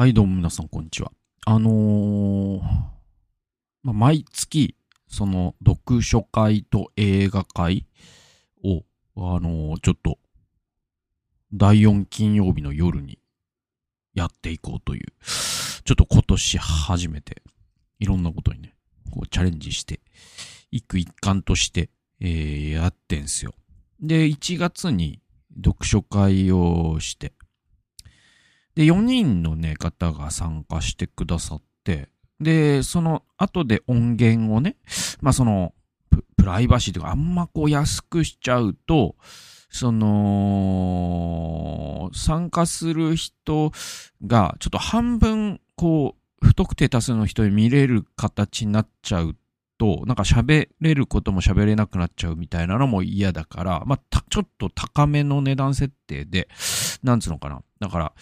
はい、どうも皆さん、こんにちは。あのーまあ、毎月、その、読書会と映画会を、あのーちょっと、第4金曜日の夜にやっていこうという、ちょっと今年初めて、いろんなことにね、こうチャレンジして、一句一貫として、えーやってんすよ。で、1月に読書会をして、で、4人のね、方が参加してくださって、で、その後で音源をね、まあその、プライバシーというか、あんまこう安くしちゃうと、その、参加する人が、ちょっと半分、こう、不特定多数の人に見れる形になっちゃうと、なんか喋れることも喋れなくなっちゃうみたいなのも嫌だから、まあ、ちょっと高めの値段設定で、なんつうのかな。だから、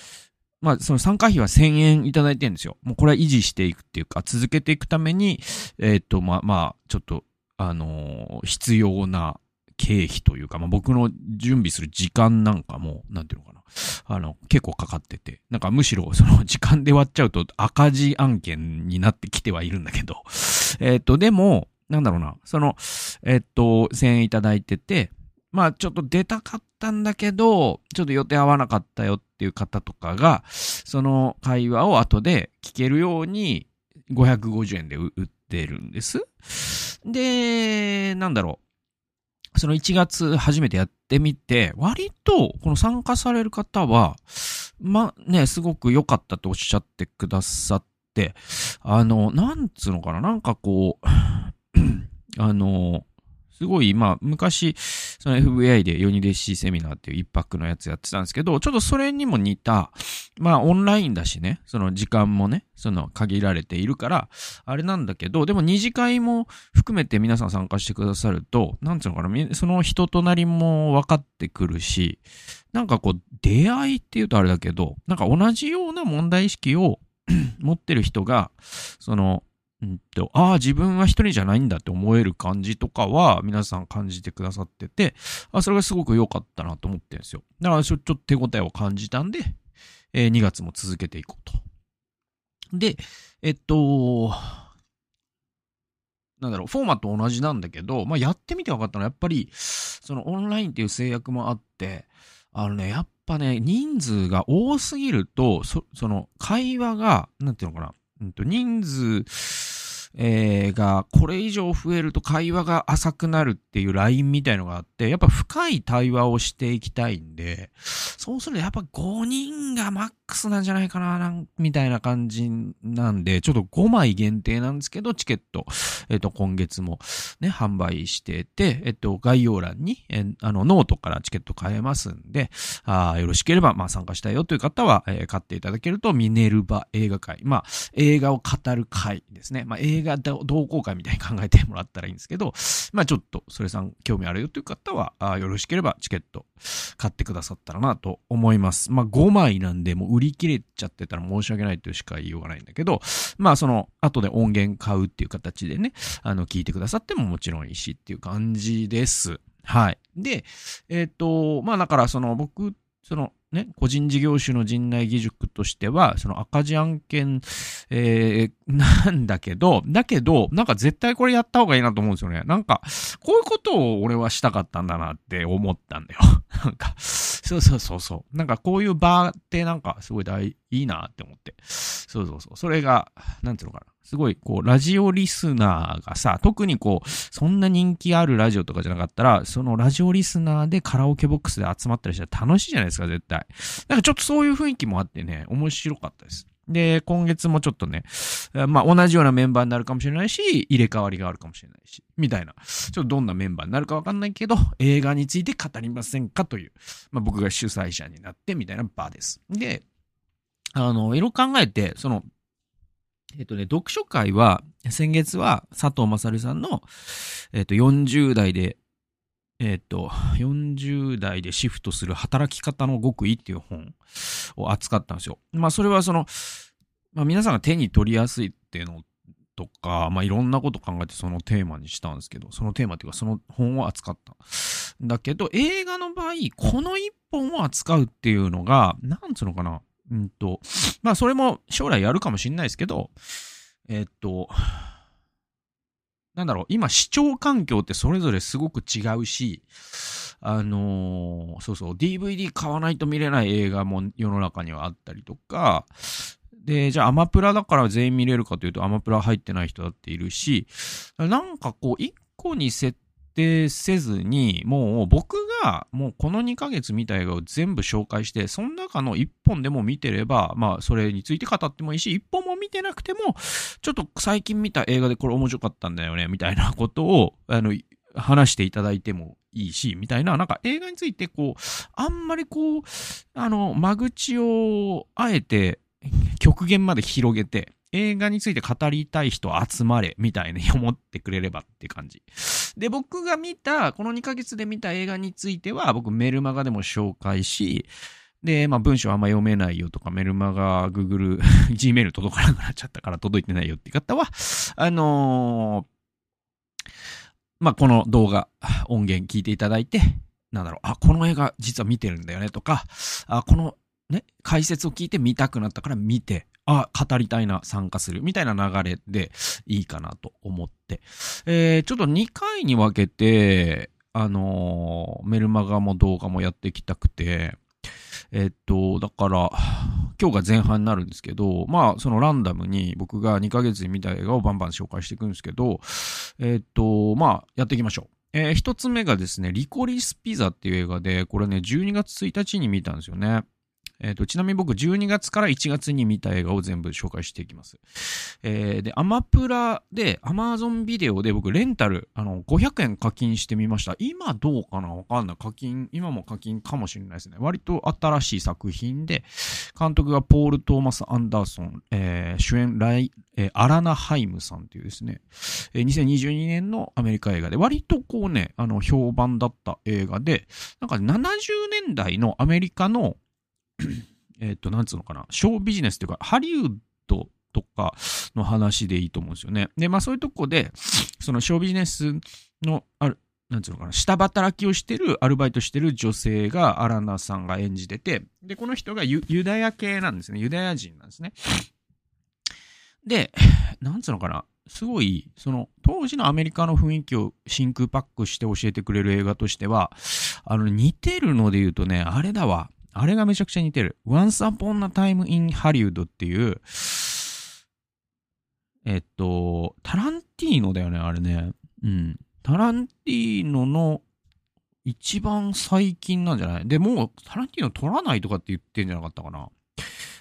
まあ、その参加費は1000円いただいてるんですよ。もうこれは維持していくっていうか、続けていくために、えっ、と、まあ、まあ、ちょっと、あのー必要な経費というか、まあ、僕の準備する時間なんかも、なんていうのかな。あの、結構かかってて、なんかむしろその時間で割っちゃうと赤字案件になってきてはいるんだけど、えっ、と、でも、なんだろうな、その、えっ、と、1000円いただいてて、まあちょっと出たかったんだけど、ちょっと予定合わなかったよっっていう方とかが、その会話を後で聞けるように550円で売ってるんです。で、なんだろう。その1月初めてやってみて、割とこの参加される方は、まね、すごく良かったとおっしゃってくださって、あの、なんつうのかな、なんかこう、あの、すごい、まあ、昔、その FBI でヨニ弟子セミナーっていう一泊のやつやってたんですけど、ちょっとそれにも似た、まあ、オンラインだしね、その時間もね、その限られているから、あれなんだけど、でも二次会も含めて皆さん参加してくださると、なんつうのかな、その人となりも分かってくるし、なんかこう、出会いって言うとあれだけど、なんか同じような問題意識を 持ってる人が、その、うんと、ああ、自分は一人じゃないんだって思える感じとかは皆さん感じてくださってて、あそれがすごく良かったなと思ってるんですよ。だからちょちょっと手応えを感じたんで、えー2月も続けていこうと。で、えっと、なんだろう、フォーマット同じなんだけど、まあ、やってみて分かったのは、やっぱり、そのオンラインっていう制約もあって、あのね、やっぱね、人数が多すぎると、そその会話が、なんていうのかな、うんと、人数、えーが、これ以上増えると会話が浅くなるっていうラインみたいのがあって、やっぱ深い対話をしていきたいんで、そうするとやっぱ5人がマックスなんじゃないかな、なんみたいな感じなんで、ちょっと5枚限定なんですけど、チケット、えっ、と、今月もね、販売してて、えっ、と、概要欄に、えーあの、ノートからチケット買えますんで、あーよろしければ、まあ、参加したいよという方は、え買っていただけると、ミネルヴァ映画会。まあ、映画を語る会ですね。まあ、映画同好会みたいに考えてもらったらいいんですけど、まあ、ちょっと、それさん興味あるよという方は、あよろしければチケット買ってくださったらなと思います。まあ、5枚なんで、もう売り切れちゃってたら申し訳ないというしか言いようがないんだけど、まあ、その、後で音源買うっていう形でね、あの、聞いてくださってももちろんいいしっていう感じです。はい。で、えっ、と、まあだからその僕、そのね、個人事業主の陣内義塾としては、その赤字案件、えー、なんだけど、だけど、なんか絶対これやった方がいいなと思うんですよね。なんか、こういうことを俺はしたかったんだなって思ったんだよ。なんか、そうそうそうそう。なんかこういう場ってなんかすごい大、いいなって思って。そうそうそう。それが、なんていうのかな。すごい、こう、ラジオリスナーがさ、特にこう、そんな人気あるラジオとかじゃなかったら、そのラジオリスナーでカラオケボックスで集まったりしたら楽しいじゃないですか、絶対。なんかちょっとそういう雰囲気もあってね、面白かったです。で、今月もちょっとね、まあ同じようなメンバーになるかもしれないし、入れ替わりがあるかもしれないし、みたいな。ちょっとどんなメンバーになるかわかんないけど、映画について語りませんかという、まあ僕が主催者になってみたいな場です。で、あの、いろいろ考えて、その、えっとね、読書会は、先月は佐藤勝さんの、えっと、40代で、えっと、40代でシフトする働き方の極意っていう本を扱ったんですよ。まあ、それはその、まあ、皆さんが手に取りやすいっていうのとか、まあ、いろんなこと考えてそのテーマにしたんですけど、そのテーマっていうかその本を扱った。だけど、映画の場合、この一本を扱うっていうのが、なんつうのかな。うんと、まあそれも将来やるかもしれないですけど、えっと、なんだろう、今視聴環境ってそれぞれすごく違うし、あのー、そうそう、DVD 買わないと見れない映画も世の中にはあったりとか、で、じゃあアマプラだから全員見れるかというとアマプラ入ってない人だっているし、なんかこう、一個に設定せずに、もう僕がもうこの2ヶ月見た映画を全部紹介して、その中の1本でも見てれば、まあそれについて語ってもいいし、1本も見てなくても、ちょっと最近見た映画でこれ面白かったんだよね、みたいなことを、あの、話していただいてもいいし、みたいな、なんか映画についてこう、あんまりこう、あの、間口をあえて極限まで広げて、映画について語りたい人集まれ、みたいに思ってくれればって感じ。で、僕が見た、この2ヶ月で見た映画については、僕メルマガでも紹介し、で、まあ文章あんま読めないよとか、メルマガ、グーグル、Gmail 届かなくなっちゃったから届いてないよって方は、あのー、まあこの動画、音源聞いていただいて、なんだろう、あ、この映画実は見てるんだよねとか、あ、このね、解説を聞いて見たくなったから見て、あ、語りたいな、参加する、みたいな流れでいいかなと思って。えー、ちょっと2回に分けて、あのー、メルマガも動画もやっていきたくて、えっと、だから、今日が前半になるんですけど、まあ、そのランダムに僕が2ヶ月に見た映画をバンバン紹介していくんですけど、えっと、まあ、やっていきましょう。えー、一つ目がですね、リコリスピザっていう映画で、これね、12月1日に見たんですよね。えっ、ー、と、ちなみに僕12月から1月に見た映画を全部紹介していきます。えー、で、アマプラで、アマゾンビデオで僕レンタル、あの、500円課金してみました。今どうかな？わかんない。課金、今も課金かもしれないですね。割と新しい作品で、監督がポール・トーマス・アンダーソン、えー、主演ライ、えー、アラナ・ハイムさんっていうですね、えー、2022年のアメリカ映画で、割とこうね、あの、評判だった映画で、なんか70年代のアメリカの えっと、なんつうのかな、ショービジネスっていうか、ハリウッドとかの話でいいと思うんですよね。で、まあそういうとこで、そのショービジネスの、ある、なんつうのかな、下働きをしてる、アルバイトしてる女性がアラナさんが演じてて、で、この人がユダヤ系なんですね。ユダヤ人なんですね。で、なんつうのかな、すごい、その、当時のアメリカの雰囲気を真空パックして教えてくれる映画としては、あの、似てるので言うとね、あれだわ。あれがめちゃくちゃ似てる。Once Upon a Time in Hollywood っていう、えっと、タランティーノだよね、あれね。うん。タランティーノの一番最近なんじゃない？で、もうタランティーノ取らないとかって言ってんじゃなかったかな。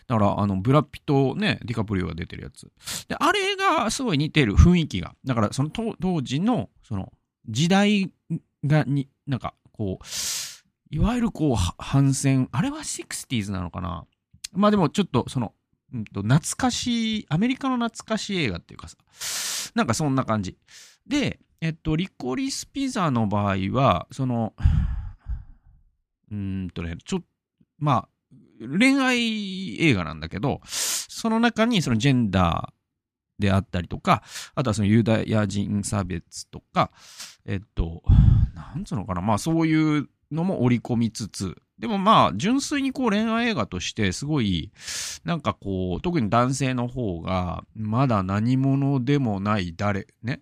だから、あの、ブラピとね、ディカプリオが出てるやつ。で、あれがすごい似てる雰囲気が。だから、その当時の、その、時代がに、なんか、こう、いわゆるこう、反戦、あれは 60s なのかな？まあでもちょっとその、うんと、懐かしい、アメリカの懐かしい映画っていうかさ、なんかそんな感じ。で、えっと、リコリスピザの場合は、その、うんとね、ちょ、まあ、恋愛映画なんだけど、その中にそのジェンダーであったりとか、あとはそのユダヤ人差別とか、えっと、なんつうのかな、まあそういうのも織り込みつつ、でもまあ、純粋にこう恋愛映画としてすごい、なんかこう、特に男性の方が、まだ何者でもない誰、ね、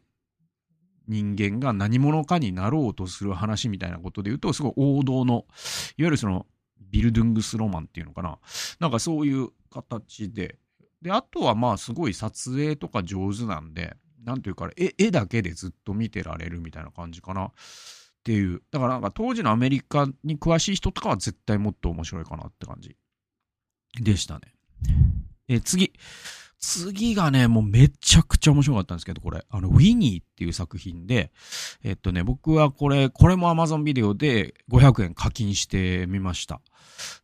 人間が何者かになろうとする話みたいなことで言うと、すごい王道の、いわゆるその、ビルドゥングスロマンっていうのかな。なんかそういう形で。で、あとはまあすごい撮影とか上手なんで、なんていうか、絵絵だけでずっと見てられるみたいな感じかな。っていう。だからなんか当時のアメリカに詳しい人とかは絶対もっと面白いかなって感じでしたね。え、次。次がね、もうめちゃくちゃ面白かったんですけど、これ。あの、ウィニーっていう作品で、えっとね、僕はこれ、これも Amazon ビデオで500円課金してみました。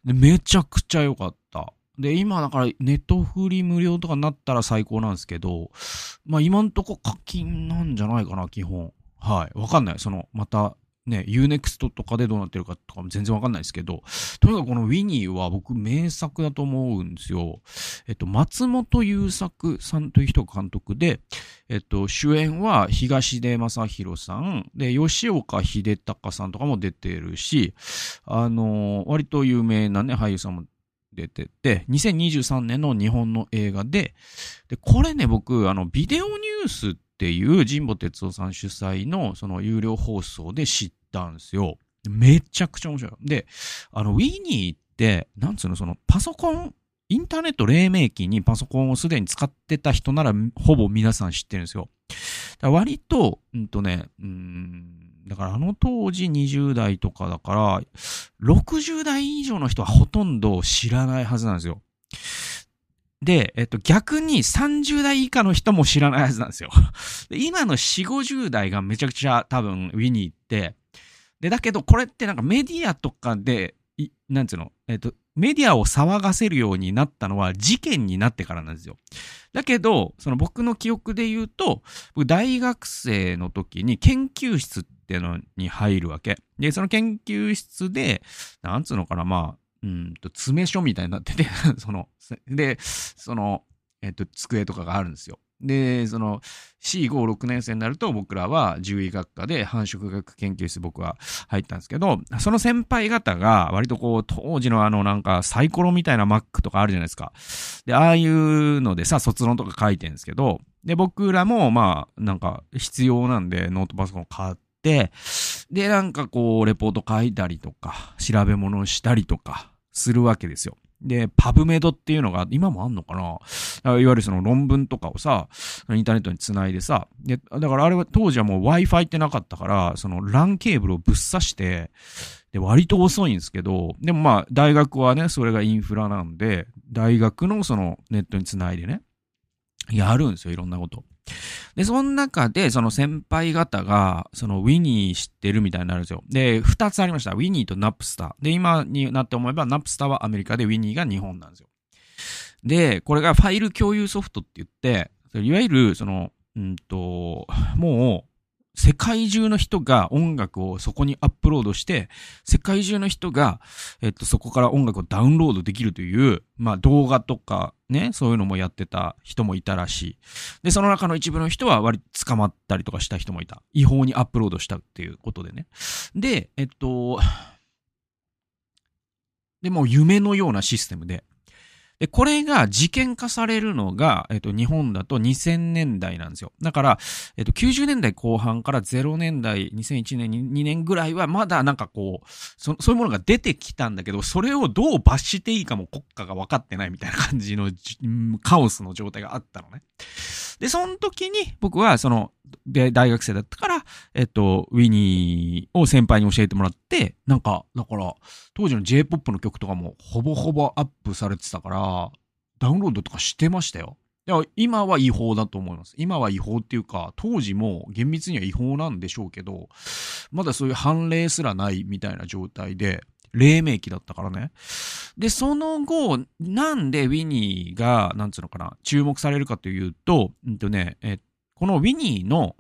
で、めちゃくちゃ良かった。で、今だからネットフリ無料とかになったら最高なんですけど、まあ今んとこ課金なんじゃないかな、基本。はい。わかんない。その、またね、Unext とかでどうなってるかとかも全然わかんないですけど、とにかくこのウィニーは僕名作だと思うんですよ。えっと、松本優作さんという人が監督で、えっと、主演は東出正宏さん、で、吉岡秀隆さんとかも出てるし、あの、割と有名なね、俳優さんも出てて、2023年の日本の映画で、で、これね、僕、あの、ビデオニュースってていう神保哲夫さん主催のその有料放送で知ったんですよ。めちゃくちゃ面白い。で、あの、ウィニーって、なんつうの、その、パソコン、インターネット黎明期にパソコンをすでに使ってた人なら、ほぼ皆さん知ってるんですよ。割と、うんとね、うん、だからあの当時20代とかだから、60代以上の人はほとんど知らないはずなんですよ。で、えっと、逆に30代以下の人も知らないはずなんですよ。今の4、50代がめちゃくちゃ多分ウィニーって、で、だけどこれってなんかメディアとかで、なんつうの、えっと、メディアを騒がせるようになったのは事件になってからなんですよ。だけど、その僕の記憶で言うと、僕大学生の時に研究室っていうのに入るわけ。で、その研究室で、なんつうのかな、まあ、うんと、詰め所みたいになってて その、で、その、えっと、机とかがあるんですよ。で、その C5、6年生になると僕らは獣医学科で繁殖学研究室僕は入ったんですけど、その先輩方が割とこう当時のあのなんかサイコロみたいな Mac とかあるじゃないですか。で、ああいうのでさ、卒論とか書いてるんですけど、で、僕らもまあなんか必要なんでノートパソコン買って、で、なんかこうレポート書いたりとか、調べ物したりとかするわけですよ。で、パブメドっていうのが、今もあんのかな？いわゆるその論文とかをさ、インターネットにつないでさ、で、だからあれは当時はもう Wi-Fi ってなかったから、その LAN ケーブルをぶっ刺して、で、割と遅いんですけど、でもまあ、大学はね、それがインフラなんで、大学のそのネットにつないでね、やるんですよ、いろんなこと。で、その中で、その先輩方が、そのウィニー知ってるみたいになるんですよ。で、2つありました。ウィニーとナプスター。で、今になって思えば、ナプスターはアメリカで、ウィニーが日本なんですよ。で、これがファイル共有ソフトって言って、いわゆる、その、うんと、もう、世界中の人が音楽をそこにアップロードして、世界中の人が、えっと、そこから音楽をダウンロードできるという、まあ動画とかね、そういうのもやってた人もいたらしい。で、その中の一部の人は割と捕まったりとかした人もいた。違法にアップロードしたっていうことでね。で、えっと、でも夢のようなシステムで、で、これが事件化されるのが、えっと、日本だと2000年代なんですよ。だから、えっと、90年代後半から0年代、2001年、2年ぐらいはまだなんかこう、そそういうものが出てきたんだけど、それをどう罰していいかも国家が分かってないみたいな感じのカオスの状態があったのね。で、その時に僕はその、で大学生だったから、えっと、ウィニーを先輩に教えてもらって、なんか、だから、当時の J-POP の曲とかもほぼほぼアップされてたから、ダウンロードとかしてましたよ。いや、今は違法だと思います。今は違法っていうか、当時も厳密には違法なんでしょうけど、まだそういう判例すらないみたいな状態で、黎明期だったからね。で、その後、なんでウィニーが、なんつうのかな、注目されるかというと、うんとね、えっこのウィニーの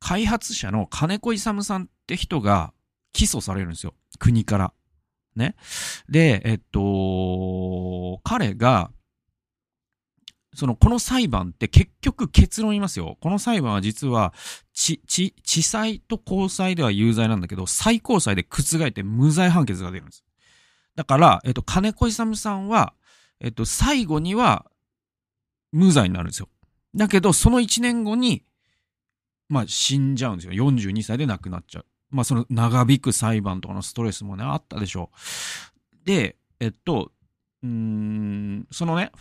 開発者の金子勇さんって人が起訴されるんですよ。国から。ね。で、えっと、彼が、その、この裁判って結局結論言いますよ。この裁判は実は、地、地、地裁と高裁では有罪なんだけど、最高裁で覆って無罪判決が出るんです。だから、えっと、金子勇さんは、えっと、最後には、無罪になるんですよ。だけど、その1年後に、まあ、死んじゃうんですよ。42歳で亡くなっちゃう。まあ、その長引く裁判とかのストレスもね、あったでしょう。で、えっと、うん、そのね、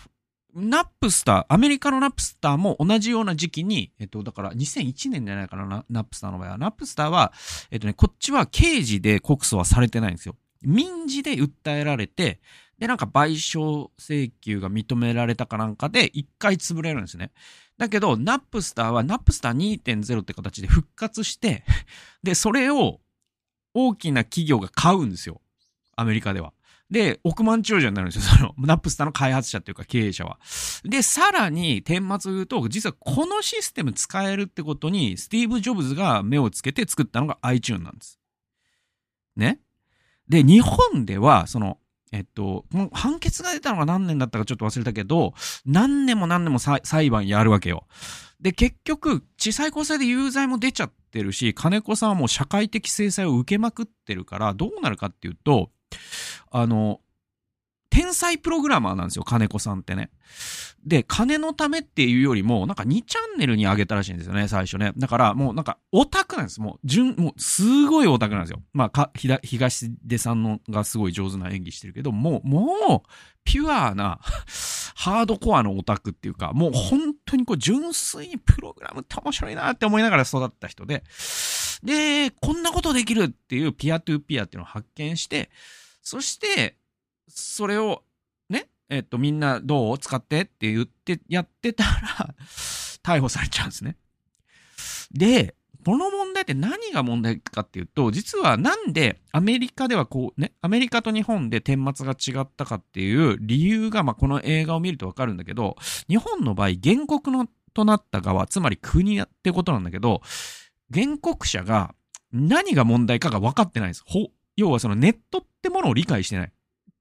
ナップスター、アメリカのナップスターも同じような時期に、えっと、だから2001年じゃないかな、ナップスターの場合は。ナップスターは、えっとね、こっちは刑事で告訴はされてないんですよ。民事で訴えられて、で、なんか賠償請求が認められたかなんかで一回潰れるんですね。だけど、ナップスターはナップスター2.0って形で復活して、で、それを大きな企業が買うんですよ。アメリカでは。で、億万長者になるんですよ。その、ナップスターの開発者っていうか経営者は。で、さらに、顛末を言うと、実はこのシステム使えるってことに、スティーブ・ジョブズが目をつけて作ったのが iTune なんです。ね。で、日本では、その、えっと、もう判決が出たのが何年だったかちょっと忘れたけど、何年も何年も裁判やるわけよ。で、結局、地裁高裁で有罪も出ちゃってるし、金子さんはもう社会的制裁を受けまくってるから、どうなるかっていうと、あの、天才プログラマーなんですよ、金子さんってね。で、金のためっていうよりも、なんか2チャンネルに上げたらしいんですよね、最初ね。だからもうなんかオタクなんです。もう、純、もうすごいオタクなんですよ。まあ、か、ひだ、東出さんのがすごい上手な演技してるけど、もう、もう、ピュアな、ハードコアのオタクっていうか、もう本当にこう純粋にプログラムって面白いなって思いながら育った人で、で、こんなことできるっていうピアトゥーピアっていうのを発見して、そして、それを、ね、えっと、みんなどう？使って？って言って、やってたら 逮捕されちゃうんですね。で、この問題って何が問題かっていうと、実はなんでアメリカではこうね、アメリカと日本で顛末が違ったかっていう理由が、まあ、この映画を見るとわかるんだけど、日本の場合、原告のとなった側、つまり国ってことなんだけど、原告者が何が問題かが分かってないです。ほ、要はそのネットってものを理解してない。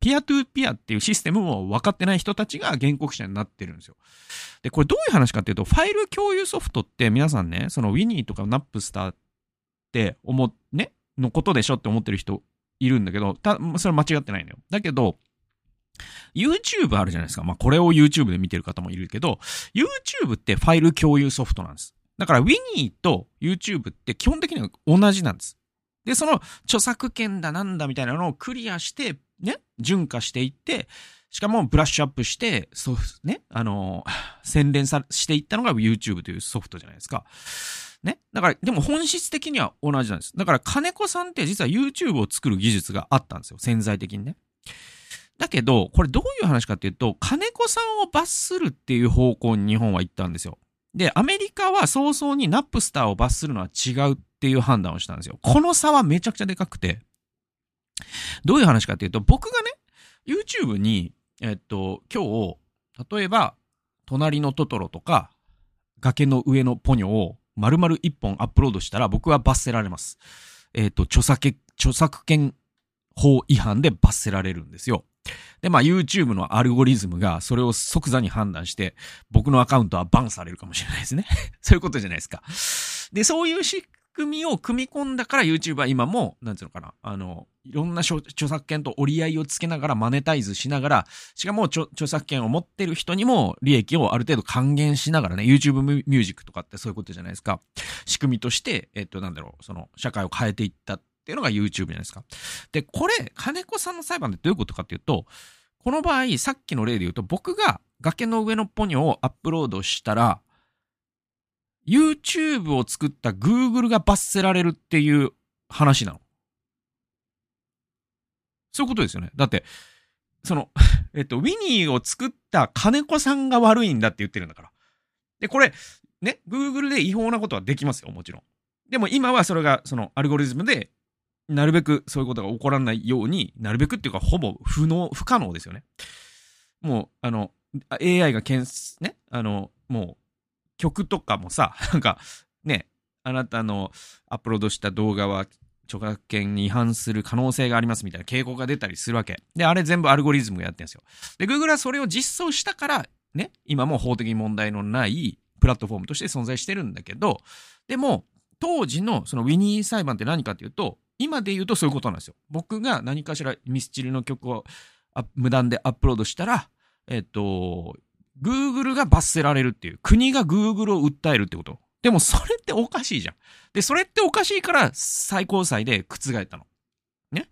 ピアトゥーピアっていうシステムも分かってない人たちが原告者になってるんですよ。で、これどういう話かっていうと、ファイル共有ソフトって皆さんね、そのウィニーとかナップスターって思、ね、のことでしょって思ってる人いるんだけど、た、それは間違ってないのよ。だけど、YouTube あるじゃないですか。まあ、これを YouTube で見てる方もいるけど、YouTube ってファイル共有ソフトなんです。だから Winnie と YouTube って基本的には同じなんです。で、その著作権だなんだみたいなのをクリアして、ね、順化していって、しかもブラッシュアップして、そう、ね、あの、洗練さ、していったのが YouTube というソフトじゃないですか。ね。だから、でも本質的には同じなんです。だから、金子さんって実は YouTube を作る技術があったんですよ。潜在的にね。だけど、これどういう話かっていうと、金子さんを罰するっていう方向に日本は行ったんですよ。で、アメリカは早々にナップスターを罰するのは違うっていう判断をしたんですよ。この差はめちゃくちゃでかくて、どういう話かっていうと、僕がね、YouTube に、えっと、今日、例えば、隣のトトロとか、崖の上のポニョを丸々一本アップロードしたら僕は罰せられます。えっと、著作著作権法違反で罰せられるんですよ。で、まあ YouTube のアルゴリズムがそれを即座に判断して、僕のアカウントはバンされるかもしれないですね。そういうことじゃないですか。で、そういう仕組みを組み込んだから YouTube は今も、なんていうのかな、あの、いろんな著作権と折り合いをつけながらマネタイズしながら、しかも著作権を持ってる人にも利益をある程度還元しながらね、YouTube ミュージックとかってそういうことじゃないですか。仕組みとして、えっと、なんだろう、その、社会を変えていったっていうのが YouTube じゃないですか。で、これ、金子さんの裁判でどういうことかっていうと、この場合、さっきの例で言うと、僕が崖の上のポニョをアップロードしたら、YouTube を作った Google が罰せられるっていう話なの。そういうことですよね。だって、その、えっと、ウィニーを作った金子さんが悪いんだって言ってるんだから。で、これ、ね、Google で違法なことはできますよ、もちろん。でも今はそれが、そのアルゴリズムでなるべくそういうことが起こらないように、なるべくっていうか、ほぼ不能、不可能ですよね。もう、あの、AI が検、ね、あの、もう、曲とかもさ、なんか、ね、あなたのアップロードした動画は著作権に違反する可能性がありますみたいな警告が出たりするわけ。で、あれ全部アルゴリズムがやってるんですよ。で、Google はそれを実装したから、ね、今も法的に問題のないプラットフォームとして存在してるんだけど、でも、当時のそのウィニー裁判って何かっていうと、今で言うとそういうことなんですよ。僕が何かしらミスチルの曲を無断でアップロードしたら、えっと、Google が罰せられるっていう、国が Google を訴えるってこと。でもそれっておかしいじゃん。で、それっておかしいから最高裁で覆ったの。ね。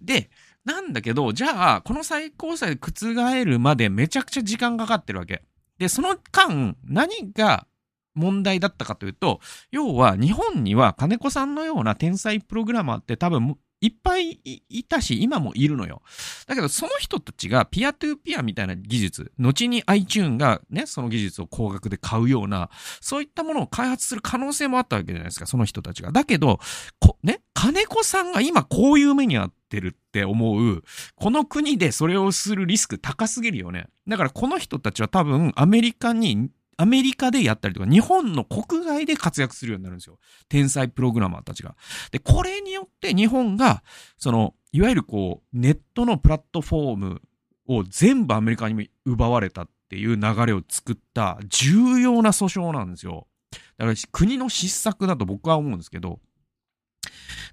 で、なんだけど、じゃあ、この最高裁で覆るまでめちゃくちゃ時間かかってるわけ。で、その間、何が問題だったかというと、要は日本には金子さんのような天才プログラマーって多分いっぱいいたし、今もいるのよ。だけど、その人たちがピアトゥーピアみたいな技術、後に iTune がね、その技術を高額で買うような、そういったものを開発する可能性もあったわけじゃないですか、その人たちが。だけど、こ、ね、金子さんが今こういう目に遭ってるって思う、この国でそれをするリスク高すぎるよね。だからこの人たちは多分アメリカにアメリカでやったりとか、日本の国外で活躍するようになるんですよ。天才プログラマーたちが。で、これによって日本が、その、いわゆるこう、ネットのプラットフォームを全部アメリカに奪われたっていう流れを作った重要な訴訟なんですよ。だから国の失策だと僕は思うんですけど、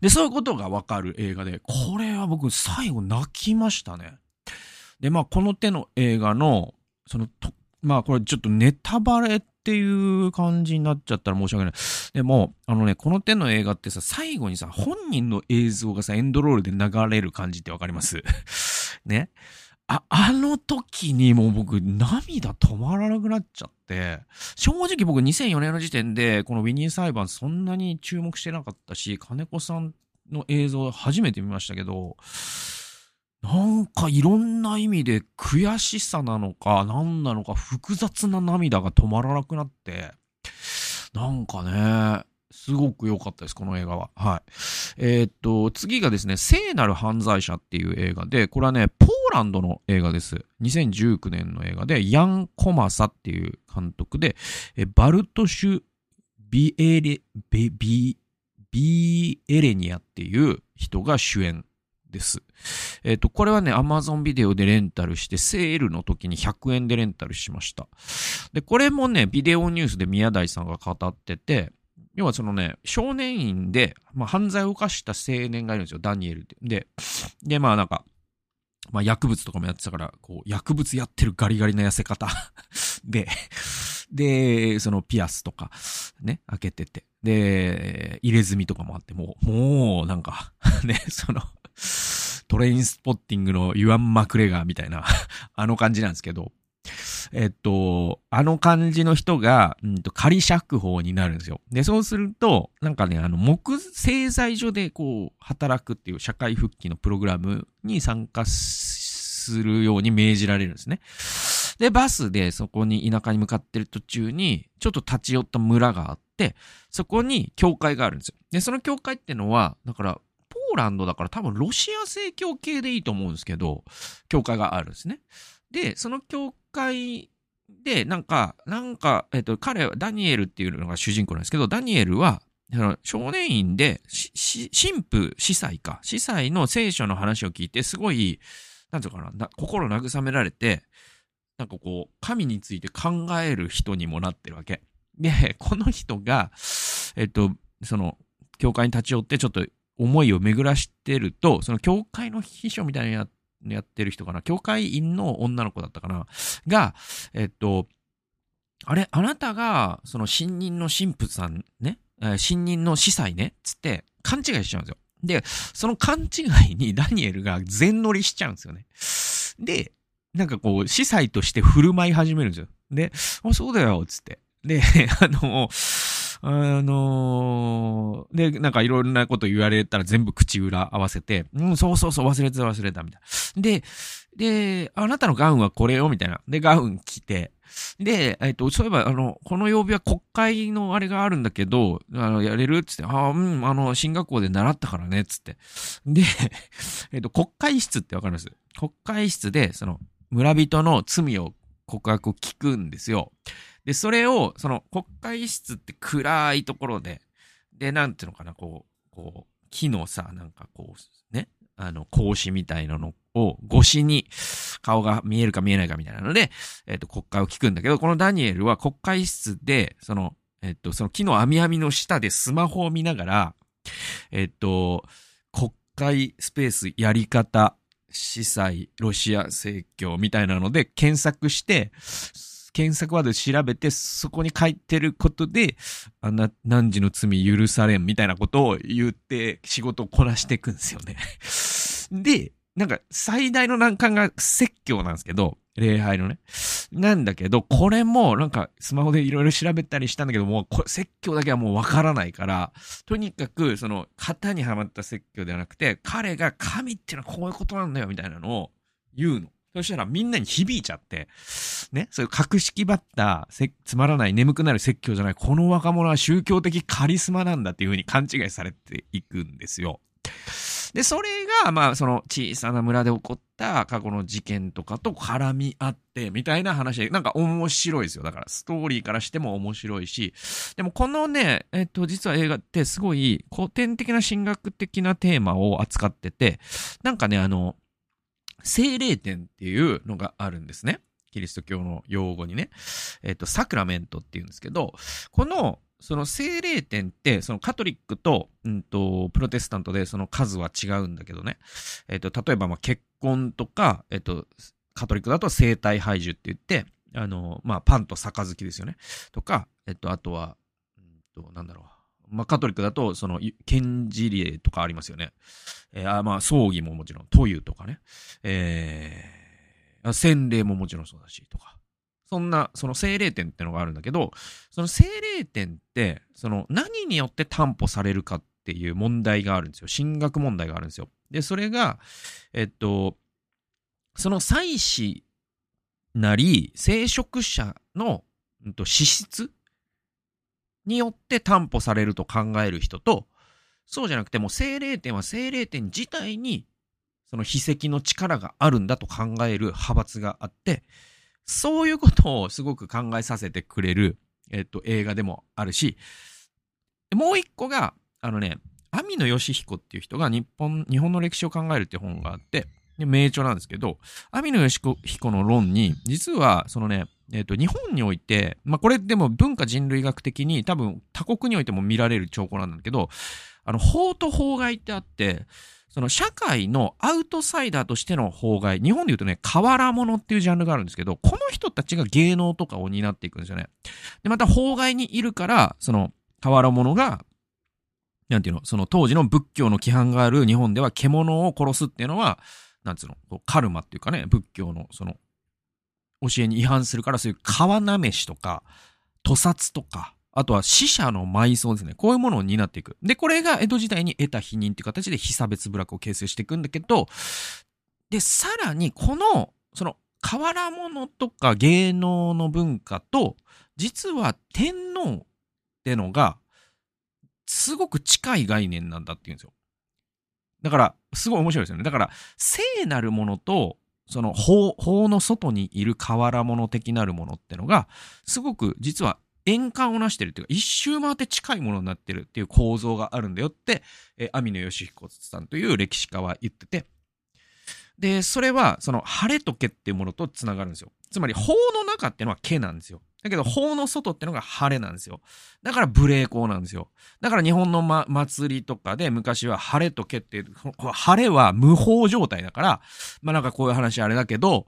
で、そういうことがわかる映画で、これは僕最後泣きましたね。で、まあ、この手の映画の、その、まあ、これちょっとネタバレっていう感じになっちゃったら申し訳ない。でも、あのね、この手の映画ってさ、最後にさ、本人の映像がさ、エンドロールで流れる感じってわかります？ね。あ、あの時にもう僕涙止まらなくなっちゃって、正直僕2004年の時点でこのウィニー裁判そんなに注目してなかったし、金子さんの映像初めて見ましたけど、なんかいろんな意味で悔しさなのか何なのか複雑な涙が止まらなくなって、なんかね、すごく良かったです、この映画は。はい。えー、っと、次がですね、聖なる犯罪者っていう映画で、これはね、ポーランドの映画です。2019年の映画で、ヤン・コマサっていう監督で、えバルトシュ・ビエレ、ビ、ビ、ビエレニアっていう人が主演です。えっ、ー、と、これはね、Amazon ビデオでレンタルして、セールの時に100円でレンタルしました。で、これもね、ビデオニュースで宮台さんが語ってて、要はそのね、少年院で、まあ、犯罪を犯した青年がいるんですよ、ダニエルって。で、で、まあなんか、まあ薬物とかもやってたから、こう、薬物やってるガリガリな痩せ方 で、で、そのピアスとか、ね、開けてて。で、入れ墨とかもあって、もう、もう、なんか ね、そのトレインスポッティングのユアン・マクレガーみたいな あの感じなんですけど、えっと、あの感じの人が、うんと、仮釈放になるんですよ。で、そうすると、なんかね、あの、木製材所でこう、働くっていう社会復帰のプログラムに参加するように命じられるんですね。で、バスでそこに田舎に向かってる途中に、ちょっと立ち寄った村があって、そこに教会があるんですよ。で、その教会ってのは、だから、ポーランドだから多分ロシア正教系でいいと思うんですけど、教会があるんですね。で、その教会で、なんか、なんか、えっと、彼は、ダニエルっていうのが主人公なんですけど、ダニエルは、少年院で、神父、司祭か、司祭の聖書の話を聞いて、すごい、なんていうか、な心慰められて、なんかこう、神について考える人にもなってるわけ。で、この人が、えっと、その、教会に立ち寄ってちょっと思いを巡らしてると、その教会の秘書みたいなややってる人かな、教会員の女の子だったかな、が、えっと、あれ、あなたが、その新任の神父さんね、え新任の司祭ね、つって勘違いしちゃうんですよ。で、その勘違いにダニエルが全乗りしちゃうんですよね。で、なんかこう、司祭として振る舞い始めるんですよ。で、あ、そうだよ、つって。で、あの、あのー、で、なんかいろんなこと言われたら全部口裏合わせて、うん、そうそうそう、忘れてた忘れた、みたいな。で、で、あなたのガウンはこれよ、みたいな。で、ガウン着て、で、えっ、と、そういえば、あの、この曜日は国会のあれがあるんだけど、あの、やれる？つって、ああ、うん、あの、進学校で習ったからね、つって。で、えっ、と、国会室ってわかります？国会室で、その、村人の罪を告白を聞くんですよ。で、それを、その国会室って暗いところで、で、なんていうのかな、こう、こう、木のさ、なんかこう、ね、あの、格子みたいなのを越しに顔が見えるか見えないかみたいなので、えっ、ー、と、国会を聞くんだけど、このダニエルは国会室で、その、えっ、ー、と、その木の網網の下でスマホを見ながら、えっ、ー、と、国会スペースやり方、司祭、ロシア正教みたいなので検索して、検索ワードで調べて、そこに書いてることで、あな、何時の罪許されんみたいなことを言って仕事をこなしていくんですよね。で、なんか最大の難関が説教なんですけど、礼拝のね。なんだけど、これもなんかスマホでいろいろ調べたりしたんだけども、これ説教だけはもうわからないから、とにかくその型にはまった説教ではなくて、彼が神っていうのはこういうことなんだよみたいなのを言うの。そしたらみんなに響いちゃって、ね、そういう格式ばったつまらない眠くなる説教じゃない、この若者は宗教的カリスマなんだっていうふうに勘違いされていくんですよ。で、それが、まあ、その小さな村で起こった過去の事件とかと絡み合って、みたいな話で、なんか面白いですよ。だから、ストーリーからしても面白いし、でもこのね、えっと、実は映画ってすごい古典的な神学的なテーマを扱ってて、なんかね、あの、精霊点っていうのがあるんですね。キリスト教の用語にね。えっ、と、サクラメントっていうんですけど、この、その精霊点って、そのカトリックと、うんと、プロテスタントでその数は違うんだけどね。えっ、と、例えば、まあ、結婚とか、えっ、と、カトリックだと生体拝受って言って、あの、まあ、パンと杯ですよね。とか、えっと、あとは、うんと、なんだろう。まあ、カトリックだと、その、献事例とかありますよね。えー、あまあ、葬儀ももちろん、というとかね。えー、洗礼ももちろんそうだし、とか。そんな、その精霊点ってのがあるんだけど、その精霊点って、その何によって担保されるかっていう問題があるんですよ。進学問題があるんですよ。で、それが、えっと、その祭祀なり、聖職者の、うん、と資質によって担保されると考える人と、そうじゃなくても精霊点は精霊点自体にその秘跡の力があるんだと考える派閥があって、そういうことをすごく考えさせてくれる、えっと、映画でもあるし、もう一個が、あのね、網野義彦っていう人が日本、日本の歴史を考えるって本があって、で名著なんですけど、網野義彦の論に、実は、そのね、えっ、と、日本において、まあ、これでも文化人類学的に多分他国においても見られる兆候なんだけど、あの、法と法外ってあって、その社会のアウトサイダーとしての法外、日本で言うとね、河原物っていうジャンルがあるんですけど、この人たちが芸能とかを担っていくんですよね。で、また法外にいるから、その河原物が、なんていうの、その当時の仏教の規範がある日本では獣を殺すっていうのは、なんつうの、こうカルマっていうかね、仏教のその、教えに違反するから、そういう川なめしとか、屠殺とか、あとは死者の埋葬ですね。こういうものを担っていく。で、これが江戸時代に得た否認っていう形で被差別部落を形成していくんだけど、で、さらにこの、その、変わら物とか芸能の文化と、実は天皇ってのが、すごく近い概念なんだっていうんですよ。だから、すごい面白いですよね。だから、聖なるものと、その法、法の外にいる瓦物的なるものってのが、すごく実は円環をなしてるっていうか、一周回って近いものになってるっていう構造があるんだよって、えー、網野義彦さんという歴史家は言ってて、で、それは、その、晴れと毛っていうものと繋がるんですよ。つまり、法の中っていうのは毛なんですよ。だけど、法の外ってのが晴れなんですよ。だから、無礼講なんですよ。だから、日本の、ま、祭りとかで昔は晴れとけっていう、晴れは無法状態だから、まあなんかこういう話あれだけど、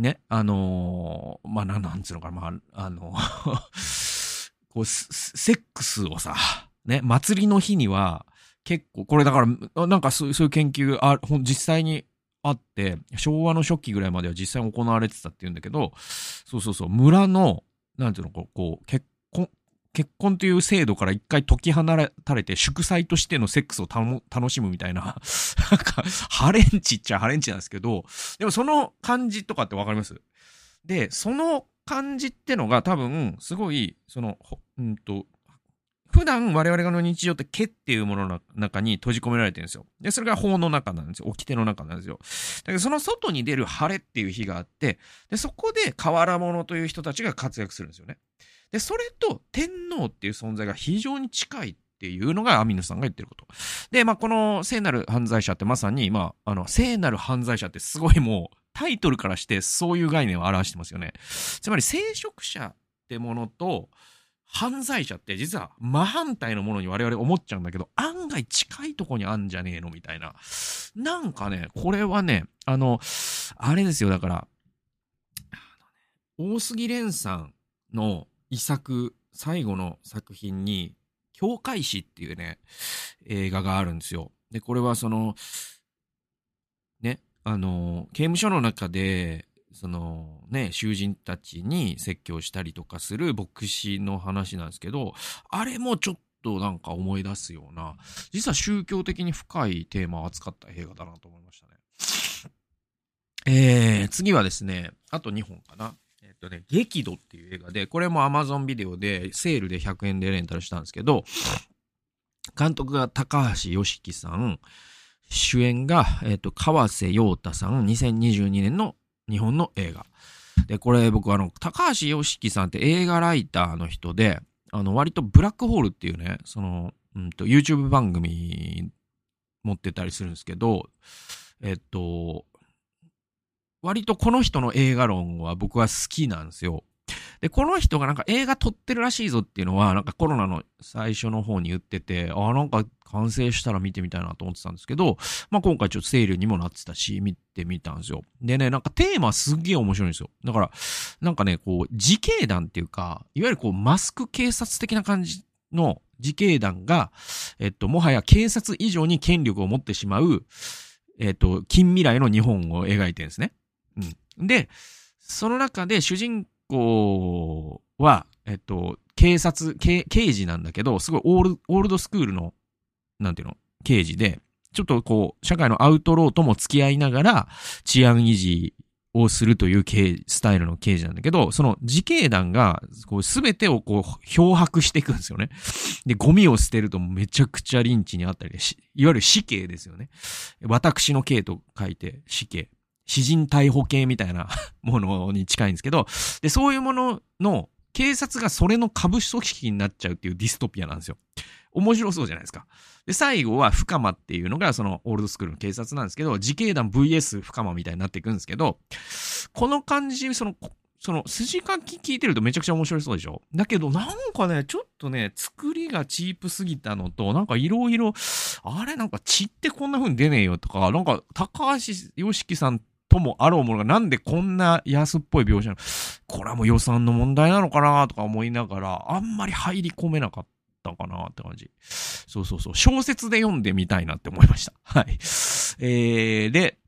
ね、あのー、まあな、なんつうのかな、まあ、あの こう、セックスをさ、ね、祭りの日には、結構、これだから、なんかそういう研究あ、実際にあって、昭和の初期ぐらいまでは実際に行われてたっていうんだけど、そうそうそう、村の、なんていうの、こう、こう結婚、結婚という制度から一回解き放たれて、祝祭としてのセックスを 楽しむみたいな、なんか、ハレンチっちゃハレンチなんですけど、でもその感じとかってわかります？で、その感じってのが多分、すごい、その、うんと、普段我々の日常って毛っていうものの中に閉じ込められてるんですよ。で、それが法の中なんですよ。掟の中なんですよ。だけどその外に出る晴れっていう日があって、で、そこで河原者という人たちが活躍するんですよね。で、それと天皇っていう存在が非常に近いっていうのがアミヌさんが言ってること。で、まあ、この聖なる犯罪者ってまさに、まあ、あの、聖なる犯罪者ってすごいもう、タイトルからしてそういう概念を表してますよね。つまり、聖職者ってものと、犯罪者って実は真反対のものに我々思っちゃうんだけど、案外近いとこにあんじゃねえのみたいな。なんかね、これはね、あの、あれですよ、だから、大杉蓮さんの遺作、最後の作品に、教会史っていうね、映画があるんですよ。で、これはその、ね、あの、刑務所の中で、そのね、囚人たちに説教したりとかする牧師の話なんですけど、あれもちょっとなんか思い出すような、実は宗教的に深いテーマを扱った映画だなと思いましたね。えー、次はですね、あと2本かな。とね、激怒っていう映画で、これも Amazon ビデオでセールで100円でレンタルしたんですけど、監督が高橋良樹さん、主演が、えっと、川瀬陽太さん、2022年の日本の映画。で、これ僕あの、高橋良樹さんって映画ライターの人で、あの、割とブラックホールっていうね、その、うんと、YouTube 番組持ってたりするんですけど、えっと、割とこの人の映画論は僕は好きなんですよ。で、この人がなんか映画撮ってるらしいぞっていうのは、なんかコロナの最初の方に言ってて、ああ、なんか完成したら見てみたいなと思ってたんですけど、まあ今回ちょっとセールにもなってたし、見てみたんですよ。でね、なんかテーマすっげえ面白いんですよ。だから、なんかね、こう、自警団っていうか、いわゆるこう、マスク警察的な感じの自警団が、えっと、もはや警察以上に権力を持ってしまう、えっと、近未来の日本を描いてるんですね。で、その中で主人公は、えっと、警察、刑事なんだけど、すごいオールオールドスクールの、なんていうの、刑事で、ちょっとこう、社会のアウトローとも付き合いながら、治安維持をするというスタイルの刑事なんだけど、その自警団が、こう、すべてをこう、漂白していくんですよね。で、ゴミを捨てるとめちゃくちゃリンチにあったりで、いわゆる死刑ですよね。私の刑と書いて死刑。詩人逮捕系みたいな ものに近いんですけど、で、そういうものの、警察がそれの株組織になっちゃうっていうディストピアなんですよ。面白そうじゃないですか。で、最後は深間っていうのがそのオールドスクールの警察なんですけど、自警団 VS 深間みたいになっていくんですけど、この感じ、その、その筋書き聞いてるとめちゃくちゃ面白そうでしょ？だけどなんかね、ちょっとね、作りがチープすぎたのと、なんかいろいろ、あれなんか血ってこんな風に出ねえよとか、なんか高橋良樹さんともあろうものがなんでこんな安っぽい描写なの？これはもう予算の問題なのかなとか思いながら、あんまり入り込めなかったかなって感じ。そうそうそう。小説で読んでみたいなって思いました。はい。えー、で、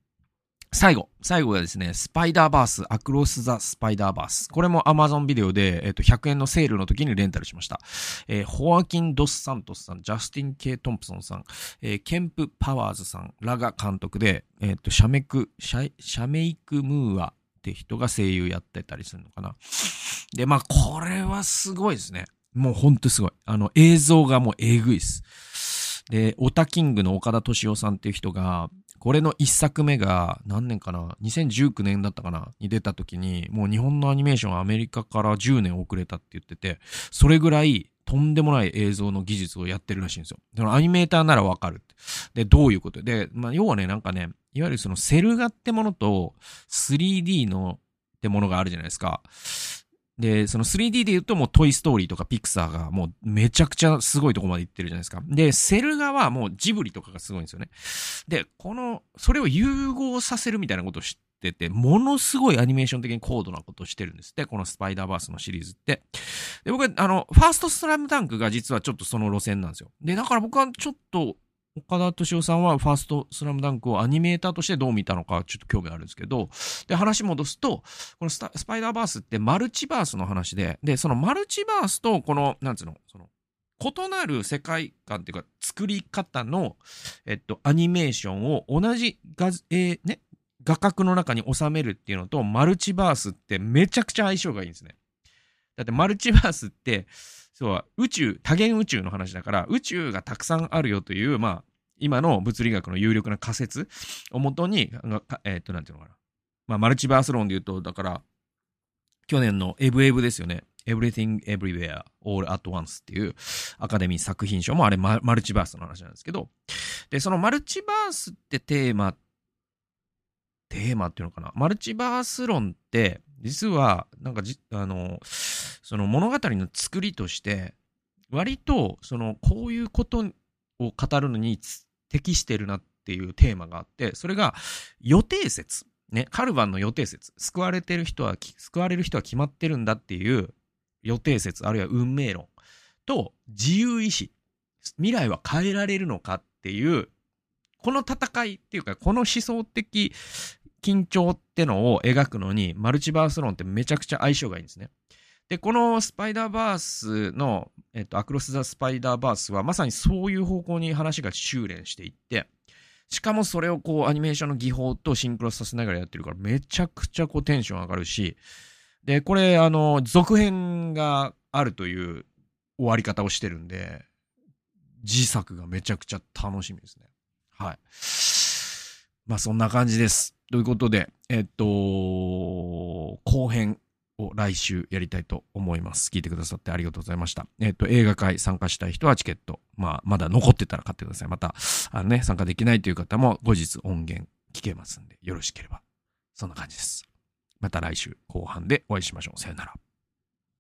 最後。最後がですね、スパイダーバース、アクロス・ザ・スパイダーバース。これも Amazon ビデオで、えっ、と、100円のセールの時にレンタルしました。えー、ホアキン・ドス・サントスさん、ジャスティン・ケイ・トンプソンさん、えー、ケンプ・パワーズさんらが監督で、えっ、と、シャメク、シャシャメイク・ムーアって人が声優やってたりするのかな。で、まあ、これはすごいですね。もうほんとすごい。あの、映像がもうえぐいです。で、オタキングの岡田敏夫さんっていう人が、これの一作目が何年かな ?2019 年だったかな？に出た時に、もう日本のアニメーションはアメリカから10年遅れたって言ってて、それぐらいとんでもない映像の技術をやってるらしいんですよ。アニメーターならわかる。で、どういうこと？で、まあ、要はね、なんかね、いわゆるそのセル画ってものと 3D のってものがあるじゃないですか。で、その 3D で言うともうトイストーリーとかピクサーがもうめちゃくちゃすごいとこまで行ってるじゃないですか。で、セル画はもうジブリとかがすごいんですよね。で、この、それを融合させるみたいなことを知ってて、ものすごいアニメーション的に高度なことをしてるんですって、このスパイダーバースのシリーズって。で、僕は、あの、ファーストスラムダンクが実はちょっとその路線なんですよ。で、だから僕はちょっと岡田敏夫さんはファーストスラムダンクをアニメーターとしてどう見たのかちょっと興味あるんですけど、で、話戻すと、このスパイダーバースってマルチバースの話で、で、そのマルチバースとこの、なんつうの、その、異なる世界観っていうか作り方の、えっと、アニメーションを同じ画、えー、ね、画角の中に収めるっていうのと、マルチバースってめちゃくちゃ相性がいいんですね。だってマルチバースって、そう宇宙、多元宇宙の話だから、宇宙がたくさんあるよという、まあ、今の物理学の有力な仮説をもとに、えっ、と、なんていうのかな。まあ、マルチバース論で言うと、だから、去年のエブエブですよね。Everything Everywhere All at Once っていうアカデミー作品賞もあれマルチバースの話なんですけど、で、そのマルチバースってテーマ、テーマっていうのかな。マルチバース論って、実は、なんかじ、あの、その物語の作りとして、割と、その、こういうことを語るのに適してるなっていうテーマがあって、それが予定説。ね、カルバンの予定説。救われてる人は、救われる人は決まってるんだっていう予定説、あるいは運命論と自由意志。未来は変えられるのかっていう、この戦いっていうか、この思想的緊張ってのを描くのに、マルチバース論ってめちゃくちゃ相性がいいんですね。で、このスパイダーバースの、えっと、アクロス・ザ・スパイダーバースはまさにそういう方向に話が修練していって、しかもそれをこうアニメーションの技法とシンクロさせながらやってるからめちゃくちゃこうテンション上がるし、で、これあの、続編があるという終わり方をしてるんで、自作がめちゃくちゃ楽しみですね。はい。まあそんな感じです。ということで、えっと、後編を来週やりたいと思います。聞いてくださってありがとうございました。えっ、と、映画会参加したい人はチケット、まあ、まだ残ってたら買ってください。また、あのね、参加できないという方も後日音源聞けますんで、よろしければ。そんな感じです。また来週後半でお会いしましょう。さよなら。